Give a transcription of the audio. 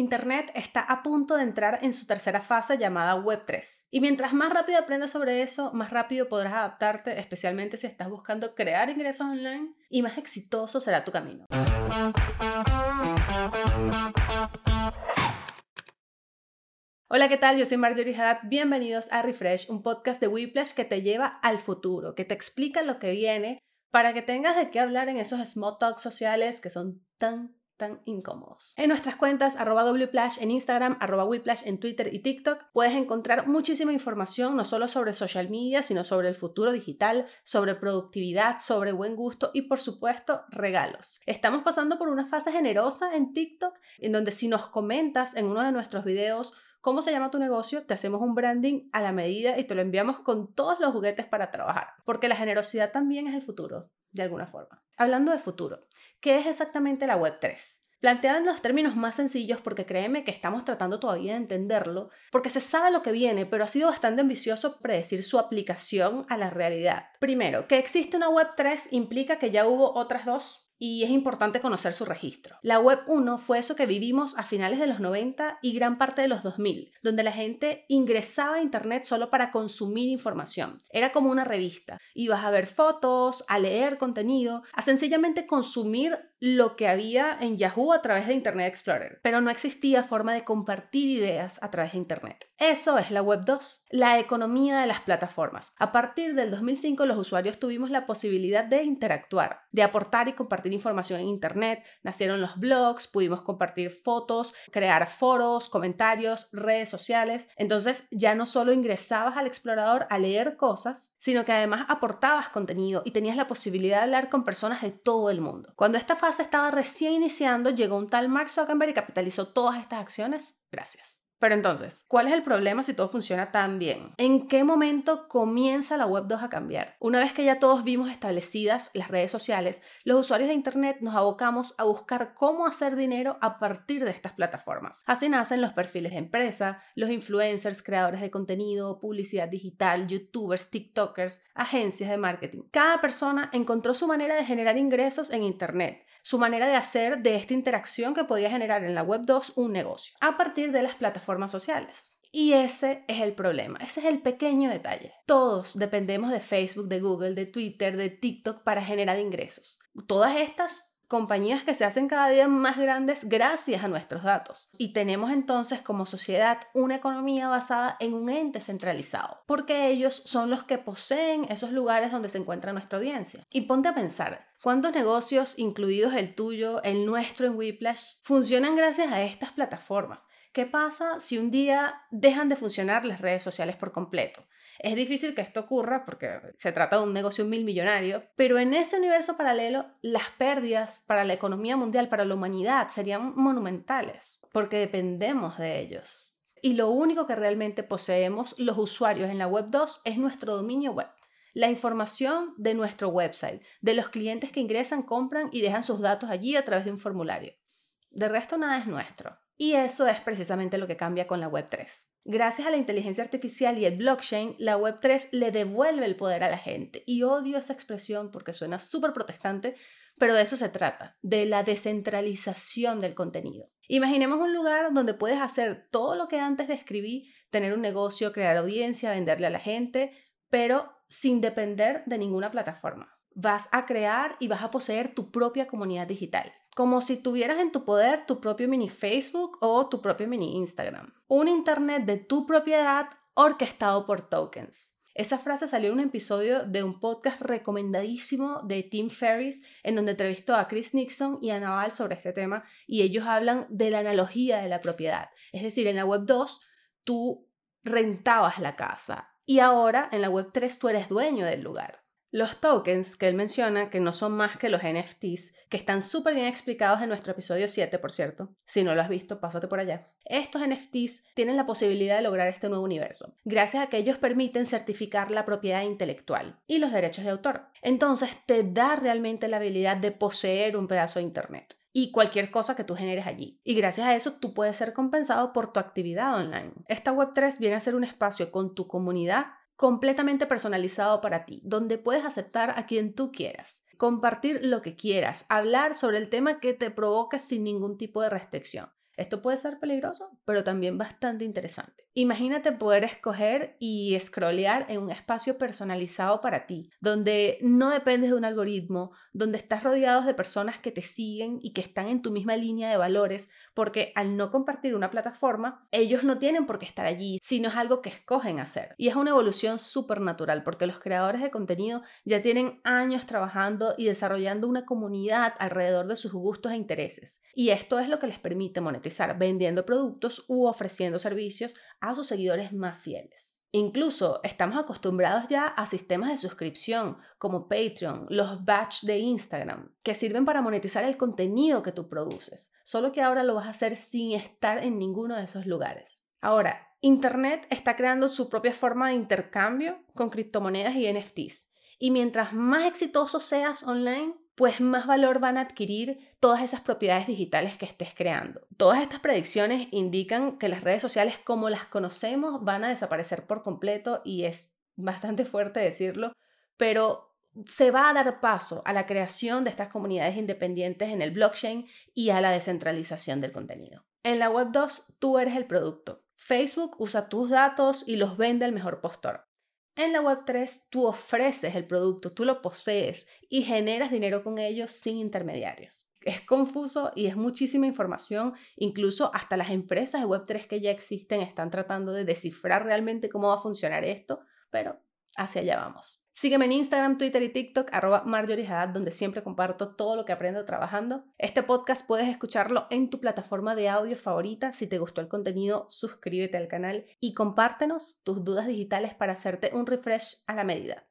Internet está a punto de entrar en su tercera fase llamada Web 3. Y mientras más rápido aprendas sobre eso, más rápido podrás adaptarte, especialmente si estás buscando crear ingresos online y más exitoso será tu camino. Hola, ¿qué tal? Yo soy Marjorie Haddad. Bienvenidos a Refresh, un podcast de Whiplash que te lleva al futuro, que te explica lo que viene para que tengas de qué hablar en esos small talks sociales que son tan incómodos. En nuestras cuentas arroba wplash en Instagram, arroba whiplash en Twitter y TikTok puedes encontrar muchísima información no solo sobre social media, sino sobre el futuro digital, sobre productividad, sobre buen gusto y por supuesto regalos. Estamos pasando por una fase generosa en TikTok en donde si nos comentas en uno de nuestros videos cómo se llama tu negocio, te hacemos un branding a la medida y te lo enviamos con todos los juguetes para trabajar, porque la generosidad también es el futuro, de alguna forma. Hablando de futuro, ¿qué es exactamente la Web 3? Planteado en los términos más sencillos porque créeme que estamos tratando todavía de entenderlo, porque se sabe lo que viene, pero ha sido bastante ambicioso predecir su aplicación a la realidad. Primero, que existe una Web 3 implica que ya hubo otras dos y es importante conocer su registro. La Web 1 fue eso que vivimos a finales de los 90 y gran parte de los 2000, donde la gente ingresaba a Internet solo para consumir información. Era como una revista. Ibas a ver fotos, a leer contenido, a sencillamente consumir lo que había en Yahoo a través de Internet Explorer, pero no existía forma de compartir ideas a través de Internet. Eso es la Web 2, la economía de las plataformas. A partir del 2005 los usuarios tuvimos la posibilidad de interactuar, de aportar y compartir información en Internet, nacieron los blogs, pudimos compartir fotos, crear foros, comentarios, redes sociales. Entonces ya no solo ingresabas al explorador a leer cosas, sino que además aportabas contenido y tenías la posibilidad de hablar con personas de todo el mundo. Cuando esta fase estaba recién iniciando, llegó un tal Mark Zuckerberg y capitalizó todas estas acciones. Gracias. Pero entonces, ¿cuál es el problema si todo funciona tan bien? ¿En qué momento comienza la Web 2 a cambiar? Una vez que ya todos vimos establecidas las redes sociales, los usuarios de Internet nos abocamos a buscar cómo hacer dinero a partir de estas plataformas. Así nacen los perfiles de empresa, los influencers, creadores de contenido, publicidad digital, youtubers, tiktokers, agencias de marketing. Cada persona encontró su manera de generar ingresos en Internet, su manera de hacer de esta interacción que podía generar en la Web 2 un negocio, a partir de las plataformas sociales. Y ese es el problema, ese es el pequeño detalle. Todos dependemos de Facebook, de Google, de Twitter, de TikTok para generar ingresos. Todas estas compañías que se hacen cada día más grandes gracias a nuestros datos. Y tenemos entonces como sociedad una economía basada en un ente centralizado, porque ellos son los que poseen esos lugares donde se encuentra nuestra audiencia. Y ponte a pensar, ¿cuántos negocios, incluidos el tuyo, el nuestro en Whiplash, funcionan gracias a estas plataformas? ¿Qué pasa si un día dejan de funcionar las redes sociales por completo? Es difícil que esto ocurra porque se trata de un negocio mil millonario, pero en ese universo paralelo las pérdidas para la economía mundial, para la humanidad, serían monumentales, porque dependemos de ellos. Y lo único que realmente poseemos los usuarios en la Web 2 es nuestro dominio web. La información de nuestro website, de los clientes que ingresan, compran y dejan sus datos allí a través de un formulario. De resto, nada es nuestro. Y eso es precisamente lo que cambia con la Web3. Gracias a la inteligencia artificial y el blockchain, la Web3 le devuelve el poder a la gente. Y odio esa expresión porque suena súper protestante, pero de eso se trata, de la descentralización del contenido. Imaginemos un lugar donde puedes hacer todo lo que antes describí, tener un negocio, crear audiencia, venderle a la gente, pero sin depender de ninguna plataforma. Vas a crear y vas a poseer tu propia comunidad digital como si tuvieras en tu poder tu propio mini Facebook o tu propio mini Instagram. Un Internet de tu propiedad orquestado por tokens. Esa frase salió en un episodio de un podcast recomendadísimo de Tim Ferriss, en donde entrevistó a Chris Nixon y a Naval sobre este tema, y ellos hablan de la analogía de la propiedad. Es decir, en la Web 2 tú rentabas la casa y ahora en la Web 3 tú eres dueño del lugar. Los tokens que él menciona, que no son más que los NFTs, que están súper bien explicados en nuestro episodio 7, por cierto. Si no lo has visto, pásate por allá. Estos NFTs tienen la posibilidad de lograr este nuevo universo, gracias a que ellos permiten certificar la propiedad intelectual y los derechos de autor. Entonces te da realmente la habilidad de poseer un pedazo de Internet y cualquier cosa que tú generes allí. Y gracias a eso tú puedes ser compensado por tu actividad online. Esta Web3 viene a ser un espacio con tu comunidad completamente personalizado para ti, donde puedes aceptar a quien tú quieras, compartir lo que quieras, hablar sobre el tema que te provoque sin ningún tipo de restricción. Esto puede ser peligroso, pero también bastante interesante. Imagínate poder escoger y scrollear en un espacio personalizado para ti, donde no dependes de un algoritmo, donde estás rodeado de personas que te siguen y que están en tu misma línea de valores, porque al no compartir una plataforma, ellos no tienen por qué estar allí, sino es algo que escogen hacer. Y es una evolución súper natural, porque los creadores de contenido ya tienen años trabajando y desarrollando una comunidad alrededor de sus gustos e intereses. Y esto es lo que les permite monetizar vendiendo productos u ofreciendo servicios a sus seguidores más fieles. Incluso estamos acostumbrados ya a sistemas de suscripción como Patreon, los batch de Instagram, que sirven para monetizar el contenido que tú produces, solo que ahora lo vas a hacer sin estar en ninguno de esos lugares. Ahora, Internet está creando su propia forma de intercambio con criptomonedas y NFTs. Y mientras más exitoso seas online, pues más valor van a adquirir todas esas propiedades digitales que estés creando. Todas estas predicciones indican que las redes sociales como las conocemos van a desaparecer por completo y es bastante fuerte decirlo, pero se va a dar paso a la creación de estas comunidades independientes en el blockchain y a la descentralización del contenido. En la Web 2 tú eres el producto. Facebook usa tus datos y los vende al mejor postor. En la Web3 tú ofreces el producto, tú lo posees y generas dinero con ellos sin intermediarios. Es confuso y es muchísima información, incluso hasta las empresas de Web3 que ya existen están tratando de descifrar realmente cómo va a funcionar esto, pero hacia allá vamos. Sígueme en Instagram, Twitter y TikTok, arroba donde siempre comparto todo lo que aprendo trabajando. Este podcast puedes escucharlo en tu plataforma de audio favorita. Si te gustó el contenido, suscríbete al canal y compártenos tus dudas digitales para hacerte un refresh a la medida.